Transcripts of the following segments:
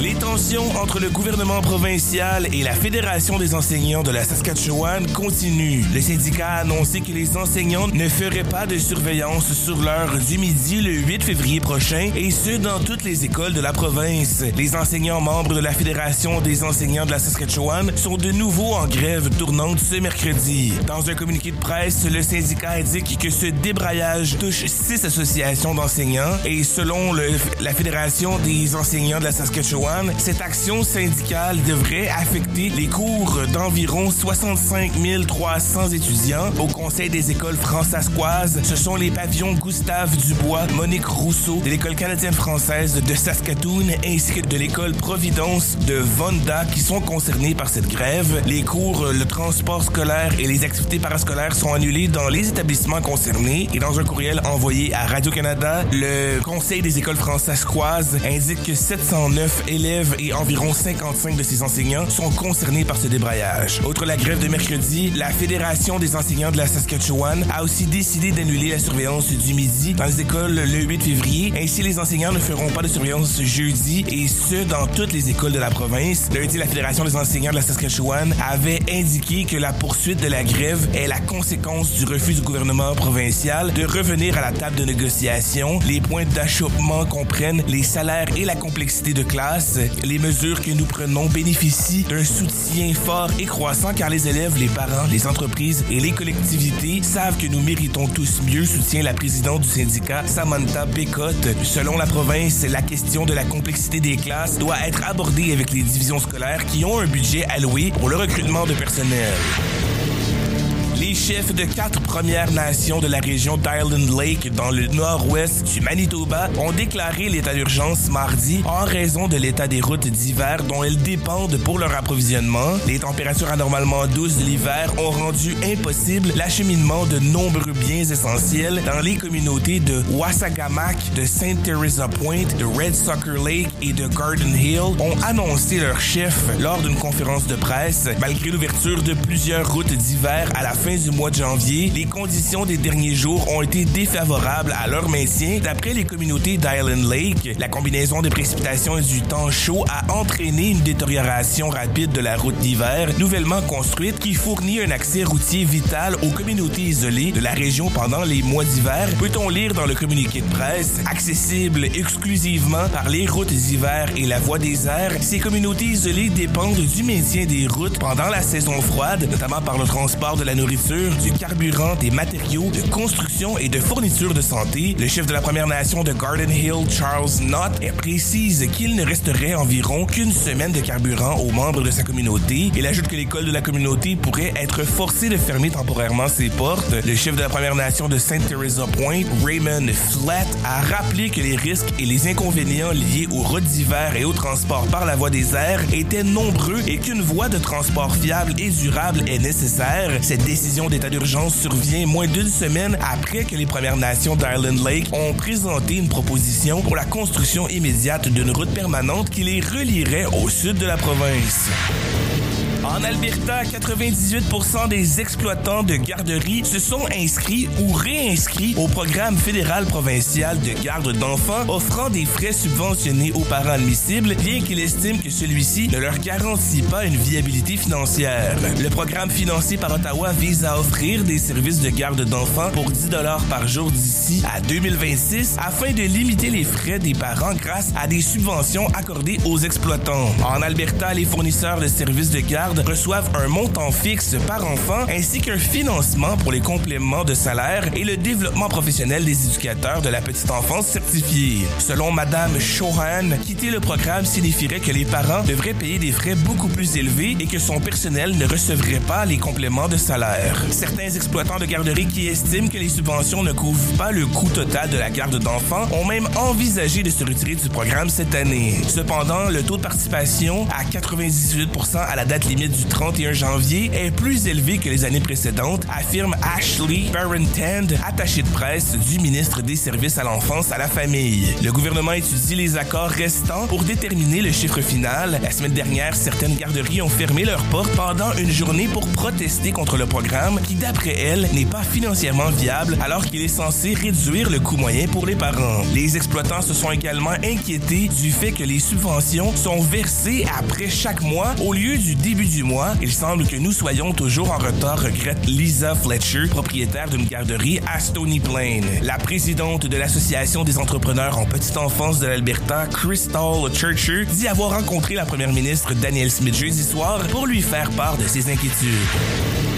Les tensions entre le gouvernement provincial et la Fédération des enseignants de la Saskatchewan continuent. Le syndicat a annoncé que les enseignants ne feraient pas de surveillance sur l'heure du midi le 8 février prochain et ce dans toutes les écoles de la province. Les enseignants membres de la Fédération des enseignants de la Saskatchewan sont de nouveau en grève tournante ce mercredi. Dans un communiqué de presse, le syndicat indique que ce débraillage touche six associations d'enseignants et selon la Fédération des enseignants de la Saskatchewan, cette action syndicale devrait affecter les cours d'environ 65 300 étudiants au Conseil des écoles françaiscoises. Ce sont les pavillons Gustave Dubois, Monique Rousseau de l'École canadienne française de Saskatoon ainsi que de l'École Providence de Vonda qui sont concernés par cette grève. Les cours, le transport scolaire et les activités parascolaires sont annulés dans les établissements concernés et dans un courriel envoyé à Radio-Canada, le Conseil des écoles françaiscoises indique que 709 élèves élèves et environ 55 de ses enseignants sont concernés par ce débraillage. Autre la grève de mercredi, la Fédération des enseignants de la Saskatchewan a aussi décidé d'annuler la surveillance du midi dans les écoles le 8 février. Ainsi, les enseignants ne feront pas de surveillance jeudi et ce, dans toutes les écoles de la province. Lundi, la Fédération des enseignants de la Saskatchewan avait indiqué que la poursuite de la grève est la conséquence du refus du gouvernement provincial de revenir à la table de négociation. Les points d'achoppement comprennent les salaires et la complexité de classe les mesures que nous prenons bénéficient d'un soutien fort et croissant car les élèves, les parents, les entreprises et les collectivités savent que nous méritons tous mieux, soutient la présidente du syndicat Samantha Pécotte. Selon la province, la question de la complexité des classes doit être abordée avec les divisions scolaires qui ont un budget alloué pour le recrutement de personnel. Les chefs de quatre Premières Nations de la région d'Island Lake dans le nord-ouest du Manitoba ont déclaré l'état d'urgence mardi en raison de l'état des routes d'hiver dont elles dépendent pour leur approvisionnement. Les températures anormalement douces de l'hiver ont rendu impossible l'acheminement de nombreux biens essentiels dans les communautés de Wassagamak, de St. Teresa Point, de Red Sucker Lake et de Garden Hill, ont annoncé leur chef lors d'une conférence de presse. Malgré l'ouverture de plusieurs routes d'hiver à la fin du mois de janvier, les conditions des derniers jours ont été défavorables à leur maintien. D'après les communautés d'Island Lake, la combinaison des précipitations et du temps chaud a entraîné une détérioration rapide de la route d'hiver, nouvellement construite, qui fournit un accès routier vital aux communautés isolées de la région pendant les mois d'hiver, peut-on lire dans le communiqué de presse. Accessible exclusivement par les routes d'hiver et la voie des airs, ces communautés isolées dépendent du maintien des routes pendant la saison froide, notamment par le transport de la nourriture du carburant, des matériaux, de construction et de fournitures de santé, le chef de la Première Nation de Garden Hill, Charles Knott, précise qu'il ne resterait environ qu'une semaine de carburant aux membres de sa communauté. Il ajoute que l'école de la communauté pourrait être forcée de fermer temporairement ses portes. Le chef de la Première Nation de St. Teresa Point, Raymond Flatt, a rappelé que les risques et les inconvénients liés aux routes d'hiver et au transport par la voie des airs étaient nombreux et qu'une voie de transport fiable et durable est nécessaire. Cette décision d'état d'urgence survient moins d'une semaine après que les Premières Nations d'Island Lake ont présenté une proposition pour la construction immédiate d'une route permanente qui les relierait au sud de la province. En Alberta, 98% des exploitants de garderies se sont inscrits ou réinscrits au programme fédéral provincial de garde d'enfants offrant des frais subventionnés aux parents admissibles, bien qu'ils estiment que celui-ci ne leur garantit pas une viabilité financière. Le programme financé par Ottawa vise à offrir des services de garde d'enfants pour 10 dollars par jour d'ici à 2026 afin de limiter les frais des parents grâce à des subventions accordées aux exploitants. En Alberta, les fournisseurs de services de garde reçoivent un montant fixe par enfant ainsi qu'un financement pour les compléments de salaire et le développement professionnel des éducateurs de la petite enfance certifiés. Selon Madame Chauhan, quitter le programme signifierait que les parents devraient payer des frais beaucoup plus élevés et que son personnel ne recevrait pas les compléments de salaire. Certains exploitants de garderies qui estiment que les subventions ne couvrent pas le coût total de la garde d'enfants ont même envisagé de se retirer du programme cette année. Cependant, le taux de participation à 98% à la date limite du 31 janvier est plus que les années précédentes, affirme Ashley attachée de presse du ministre des Services à l'enfance à la famille. Le gouvernement étudie les accords restants pour déterminer le chiffre final. La semaine dernière, certaines garderies ont fermé leurs portes pendant une journée pour protester contre le programme qui, d'après elles, n'est pas financièrement viable alors qu'il est censé réduire le coût moyen pour les parents. Les exploitants se sont également inquiétés du fait que les subventions sont versées après chaque mois au lieu du début du mois. Il semble que nous soyons toujours en retard, regrette Lisa Fletcher, propriétaire d'une garderie à Stony Plain. La présidente de l'Association des entrepreneurs en petite enfance de l'Alberta, Crystal Churcher, dit avoir rencontré la première ministre Danielle Smith jeudi soir pour lui faire part de ses inquiétudes.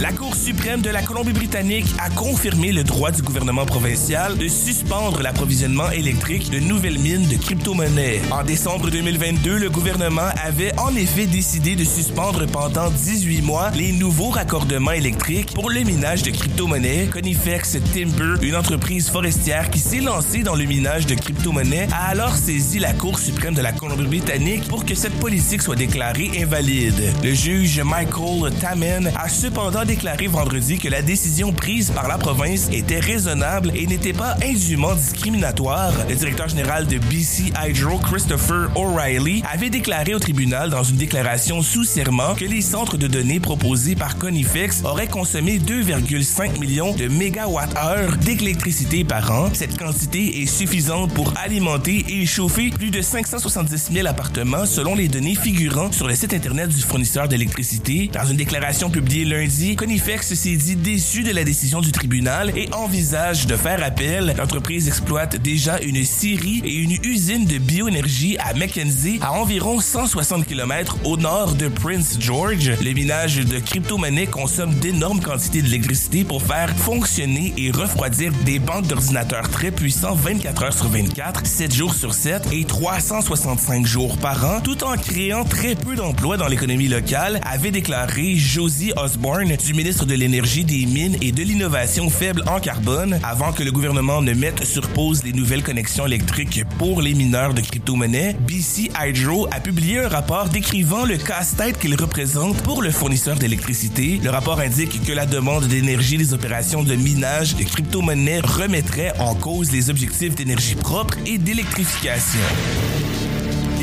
La Cour suprême de la Colombie-Britannique a confirmé le droit du gouvernement provincial de suspendre l'approvisionnement électrique de nouvelles mines de crypto-monnaies. En décembre 2022, le gouvernement avait en effet décidé de suspendre pendant 18 mois les nouveaux raccordements électriques pour le minage de crypto-monnaies. Conifex Timber, une entreprise forestière qui s'est lancée dans le minage de crypto-monnaies, a alors saisi la Cour suprême de la Colombie-Britannique pour que cette politique soit déclarée invalide. Le juge Michael Tamen a cependant déclaré vendredi que la décision prise par la province était raisonnable et n'était pas indûment discriminatoire. Le directeur général de BC Hydro, Christopher O'Reilly, avait déclaré au tribunal dans une déclaration sous serment que les centres de données proposés par Conifex auraient consommé 2,5 millions de mégawatts-heure d'électricité par an. Cette quantité est suffisante pour alimenter et chauffer plus de 570 000 appartements selon les données figurant sur le site internet du fournisseur d'électricité. Dans une déclaration publiée lundi, Conifex s'est dit déçu de la décision du tribunal et envisage de faire appel. L'entreprise exploite déjà une scierie et une usine de bioénergie à Mackenzie, à environ 160 km au nord de Prince George. Le minage de crypto-monnaies consomme d'énormes quantités d'électricité pour faire fonctionner et refroidir des banques d'ordinateurs très puissants 24 heures sur 24, 7 jours sur 7 et 365 jours par an, tout en créant très peu d'emplois dans l'économie locale, avait déclaré Josie Osborne ministre de l'Énergie, des Mines et de l'Innovation faible en carbone avant que le gouvernement ne mette sur pause les nouvelles connexions électriques pour les mineurs de crypto-monnaies. BC Hydro a publié un rapport décrivant le casse-tête qu'il représente pour le fournisseur d'électricité. Le rapport indique que la demande d'énergie des opérations de minage de crypto-monnaies remettrait en cause les objectifs d'énergie propre et d'électrification.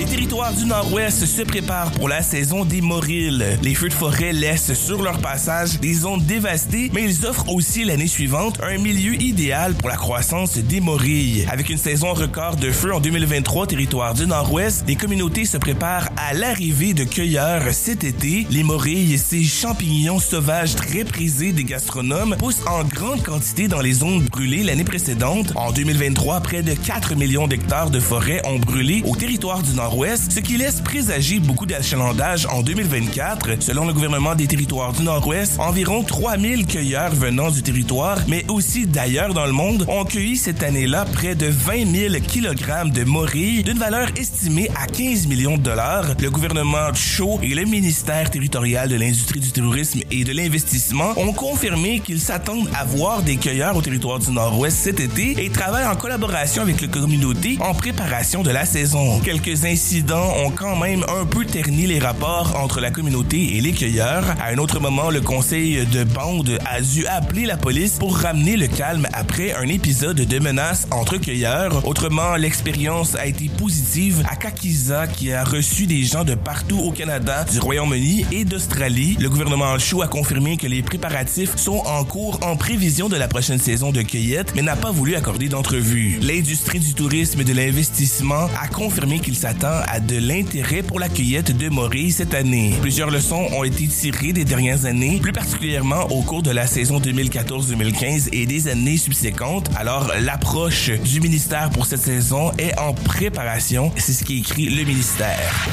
Territoires du Nord-Ouest se préparent pour la saison des morilles. Les feux de forêt laissent sur leur passage des zones dévastées, mais ils offrent aussi l'année suivante un milieu idéal pour la croissance des morilles. Avec une saison record de feux en 2023 territoire du Nord-Ouest, les communautés se préparent à l'arrivée de cueilleurs cet été. Les morilles, ces champignons sauvages très prisés des gastronomes, poussent en grande quantité dans les zones brûlées l'année précédente. En 2023, près de 4 millions d'hectares de forêt ont brûlé au territoire du Nord-Ouest ouest ce qui laisse présager beaucoup d'achalandage en 2024. Selon le gouvernement des territoires du Nord-Ouest, environ 3000 cueilleurs venant du territoire, mais aussi d'ailleurs dans le monde, ont cueilli cette année-là près de 20 000 kg de morilles d'une valeur estimée à 15 millions de dollars. Le gouvernement chaud et le ministère territorial de l'industrie du tourisme et de l'investissement ont confirmé qu'ils s'attendent à voir des cueilleurs au territoire du Nord-Ouest cet été et travaillent en collaboration avec la communauté en préparation de la saison. Quelques incidents ont quand même un peu terni les rapports entre la communauté et les cueilleurs. À un autre moment, le conseil de bande a dû appeler la police pour ramener le calme après un épisode de menace entre cueilleurs. Autrement, l'expérience a été positive à Kakiza qui a reçu des gens de partout au Canada, du Royaume-Uni et d'Australie. Le gouvernement Chou a confirmé que les préparatifs sont en cours en prévision de la prochaine saison de cueillette, mais n'a pas voulu accorder d'entrevue. L'industrie du tourisme et de l'investissement a confirmé qu'il s'attend à de l'intérêt pour la cueillette de morilles cette année. Plusieurs leçons ont été tirées des dernières années, plus particulièrement au cours de la saison 2014-2015 et des années subséquentes. Alors, l'approche du ministère pour cette saison est en préparation. C'est ce qui écrit le ministère.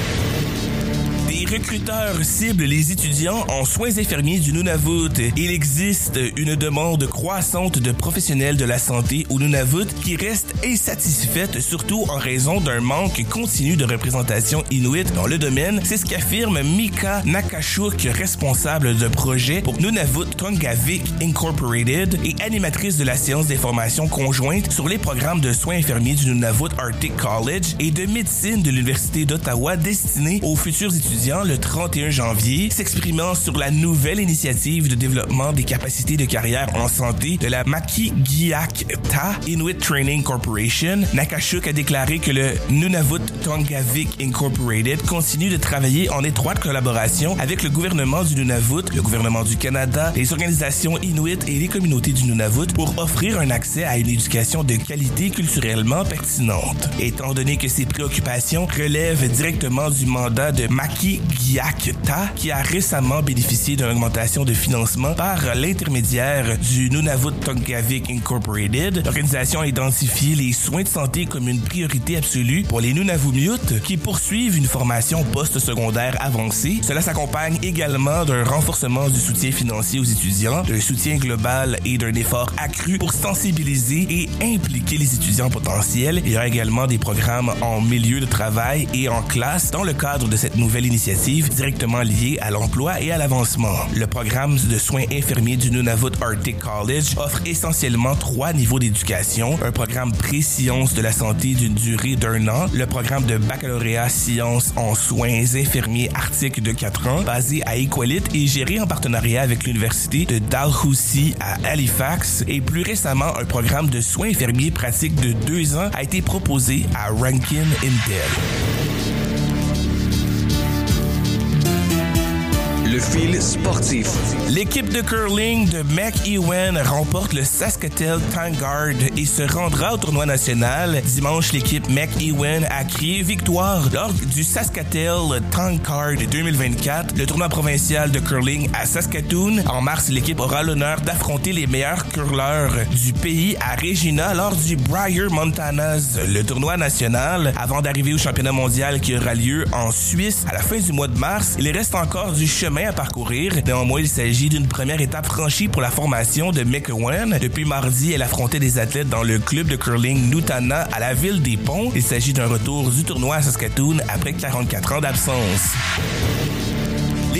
Les recruteurs ciblent les étudiants en soins infirmiers du Nunavut. Il existe une demande croissante de professionnels de la santé au Nunavut qui reste insatisfaite, surtout en raison d'un manque continu de représentation inuit dans le domaine. C'est ce qu'affirme Mika Nakashuk, responsable de projet pour Nunavut Tongavik Incorporated et animatrice de la séance d'information conjointe sur les programmes de soins infirmiers du Nunavut Arctic College et de médecine de l'Université d'Ottawa destinés aux futurs étudiants le 31 janvier, s'exprimant sur la nouvelle initiative de développement des capacités de carrière en santé de la Maki Gyak Ta Inuit Training Corporation. Nakashuk a déclaré que le Nunavut Tongavik Incorporated continue de travailler en étroite collaboration avec le gouvernement du Nunavut, le gouvernement du Canada, les organisations inuit et les communautés du Nunavut pour offrir un accès à une éducation de qualité culturellement pertinente. Étant donné que ces préoccupations relèvent directement du mandat de Maki Gyakta, qui a récemment bénéficié d'une augmentation de financement par l'intermédiaire du Nunavut Tongavik Incorporated, l'organisation a identifié les soins de santé comme une priorité absolue pour les Nunavummiut qui poursuivent une formation post-secondaire avancée. Cela s'accompagne également d'un renforcement du soutien financier aux étudiants, d'un soutien global et d'un effort accru pour sensibiliser et impliquer les étudiants potentiels. Il y a également des programmes en milieu de travail et en classe dans le cadre de cette nouvelle initiative directement liée à l'emploi et à l'avancement. Le programme de soins infirmiers du Nunavut Arctic College offre essentiellement trois niveaux d'éducation. Un programme pré-sciences de la santé d'une durée d'un an, le programme de baccalauréat sciences en soins infirmiers arctiques de 4 ans, basé à Iqaluit et géré en partenariat avec l'Université de Dalhousie à Halifax, et plus récemment un programme de soins infirmiers pratiques de deux ans a été proposé à Rankin Intel. Le fil sportif. L'équipe de curling de McEwen remporte le Saskatoon Guard et se rendra au tournoi national. Dimanche, l'équipe McEwen a crié victoire lors du Saskatoon Guard 2024, le tournoi provincial de curling à Saskatoon. En mars, l'équipe aura l'honneur d'affronter les meilleurs curleurs du pays à Regina lors du Briar Montanas, le tournoi national. Avant d'arriver au championnat mondial qui aura lieu en Suisse à la fin du mois de mars, il reste encore du chemin à parcourir. Néanmoins, il s'agit d'une première étape franchie pour la formation de McEwen. Depuis mardi, elle affrontait des athlètes dans le club de curling Nutana à la ville des Ponts. Il s'agit d'un retour du tournoi à Saskatoon après 44 ans d'absence.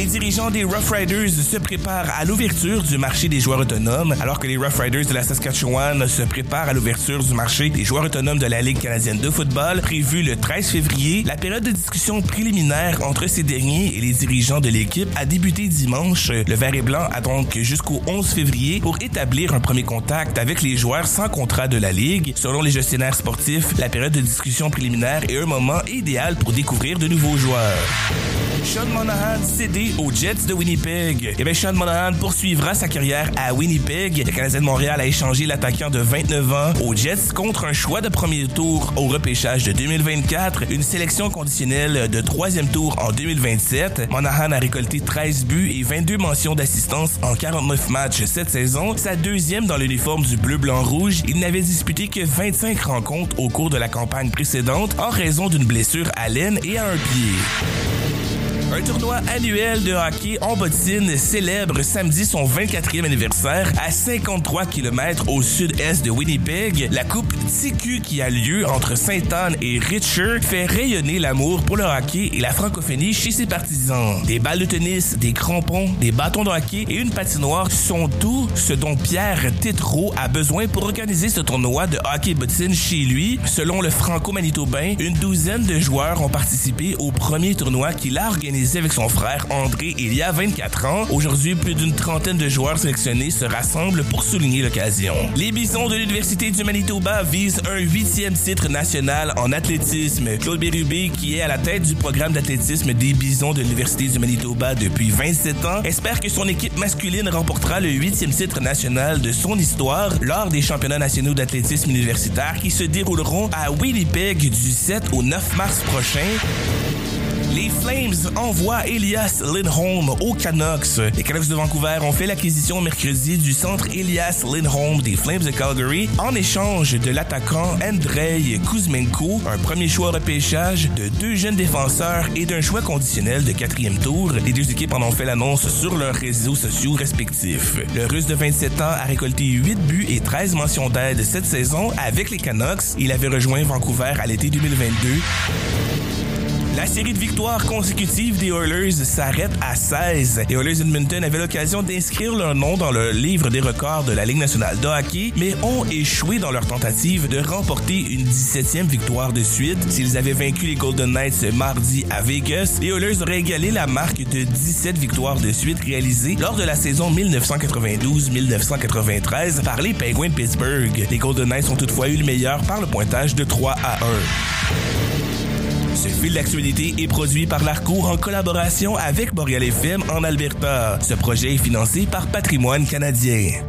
Les dirigeants des Rough Riders se préparent à l'ouverture du marché des joueurs autonomes, alors que les Rough Riders de la Saskatchewan se préparent à l'ouverture du marché des joueurs autonomes de la Ligue canadienne de football, prévue le 13 février. La période de discussion préliminaire entre ces derniers et les dirigeants de l'équipe a débuté dimanche. Le vert et blanc a donc jusqu'au 11 février pour établir un premier contact avec les joueurs sans contrat de la Ligue. Selon les gestionnaires sportifs, la période de discussion préliminaire est un moment idéal pour découvrir de nouveaux joueurs. Sean Monahan cédé aux Jets de Winnipeg. Et bien, Sean Monahan poursuivra sa carrière à Winnipeg. Le Canadien de Montréal a échangé l'attaquant de 29 ans aux Jets contre un choix de premier tour au repêchage de 2024, une sélection conditionnelle de troisième tour en 2027. Monahan a récolté 13 buts et 22 mentions d'assistance en 49 matchs cette saison, sa deuxième dans l'uniforme du bleu-blanc-rouge. Il n'avait disputé que 25 rencontres au cours de la campagne précédente en raison d'une blessure à l'aine et à un pied. Un tournoi annuel de hockey en bottine célèbre samedi son 24e anniversaire à 53 km au sud-est de Winnipeg. La coupe TQ qui a lieu entre Sainte-Anne et Richer fait rayonner l'amour pour le hockey et la francophonie chez ses partisans. Des balles de tennis, des crampons, des bâtons de hockey et une patinoire sont tout ce dont Pierre Tétrault a besoin pour organiser ce tournoi de hockey bottine chez lui. Selon le franco-manitobain, une douzaine de joueurs ont participé au premier tournoi qu'il a organisé avec son frère André il y a 24 ans. Aujourd'hui, plus d'une trentaine de joueurs sélectionnés se rassemblent pour souligner l'occasion. Les Bisons de l'Université du Manitoba visent un huitième titre national en athlétisme. Claude Bérubé, qui est à la tête du programme d'athlétisme des Bisons de l'Université du Manitoba depuis 27 ans, espère que son équipe masculine remportera le huitième titre national de son histoire lors des championnats nationaux d'athlétisme universitaire qui se dérouleront à Winnipeg du 7 au 9 mars prochain. Les Flames envoient Elias Lindholm aux Canucks. Les Canucks de Vancouver ont fait l'acquisition mercredi du centre Elias Lindholm des Flames de Calgary en échange de l'attaquant Andrei Kuzmenko, un premier choix repêchage de deux jeunes défenseurs et d'un choix conditionnel de quatrième tour. Les deux équipes en ont fait l'annonce sur leurs réseaux sociaux respectifs. Le Russe de 27 ans a récolté 8 buts et 13 mentions d'aide cette saison avec les Canucks. Il avait rejoint Vancouver à l'été 2022. La série de victoires consécutives des Oilers s'arrête à 16. Les Oilers Edmonton avaient l'occasion d'inscrire leur nom dans le livre des records de la Ligue nationale de hockey, mais ont échoué dans leur tentative de remporter une 17e victoire de suite. S'ils avaient vaincu les Golden Knights ce mardi à Vegas, les Oilers auraient égalé la marque de 17 victoires de suite réalisée lors de la saison 1992-1993 par les Penguins de Pittsburgh. Les Golden Knights ont toutefois eu le meilleur par le pointage de 3 à 1. Ce fil d'actualité est produit par l'Arcour en collaboration avec Boreal FM en Alberta. Ce projet est financé par Patrimoine canadien.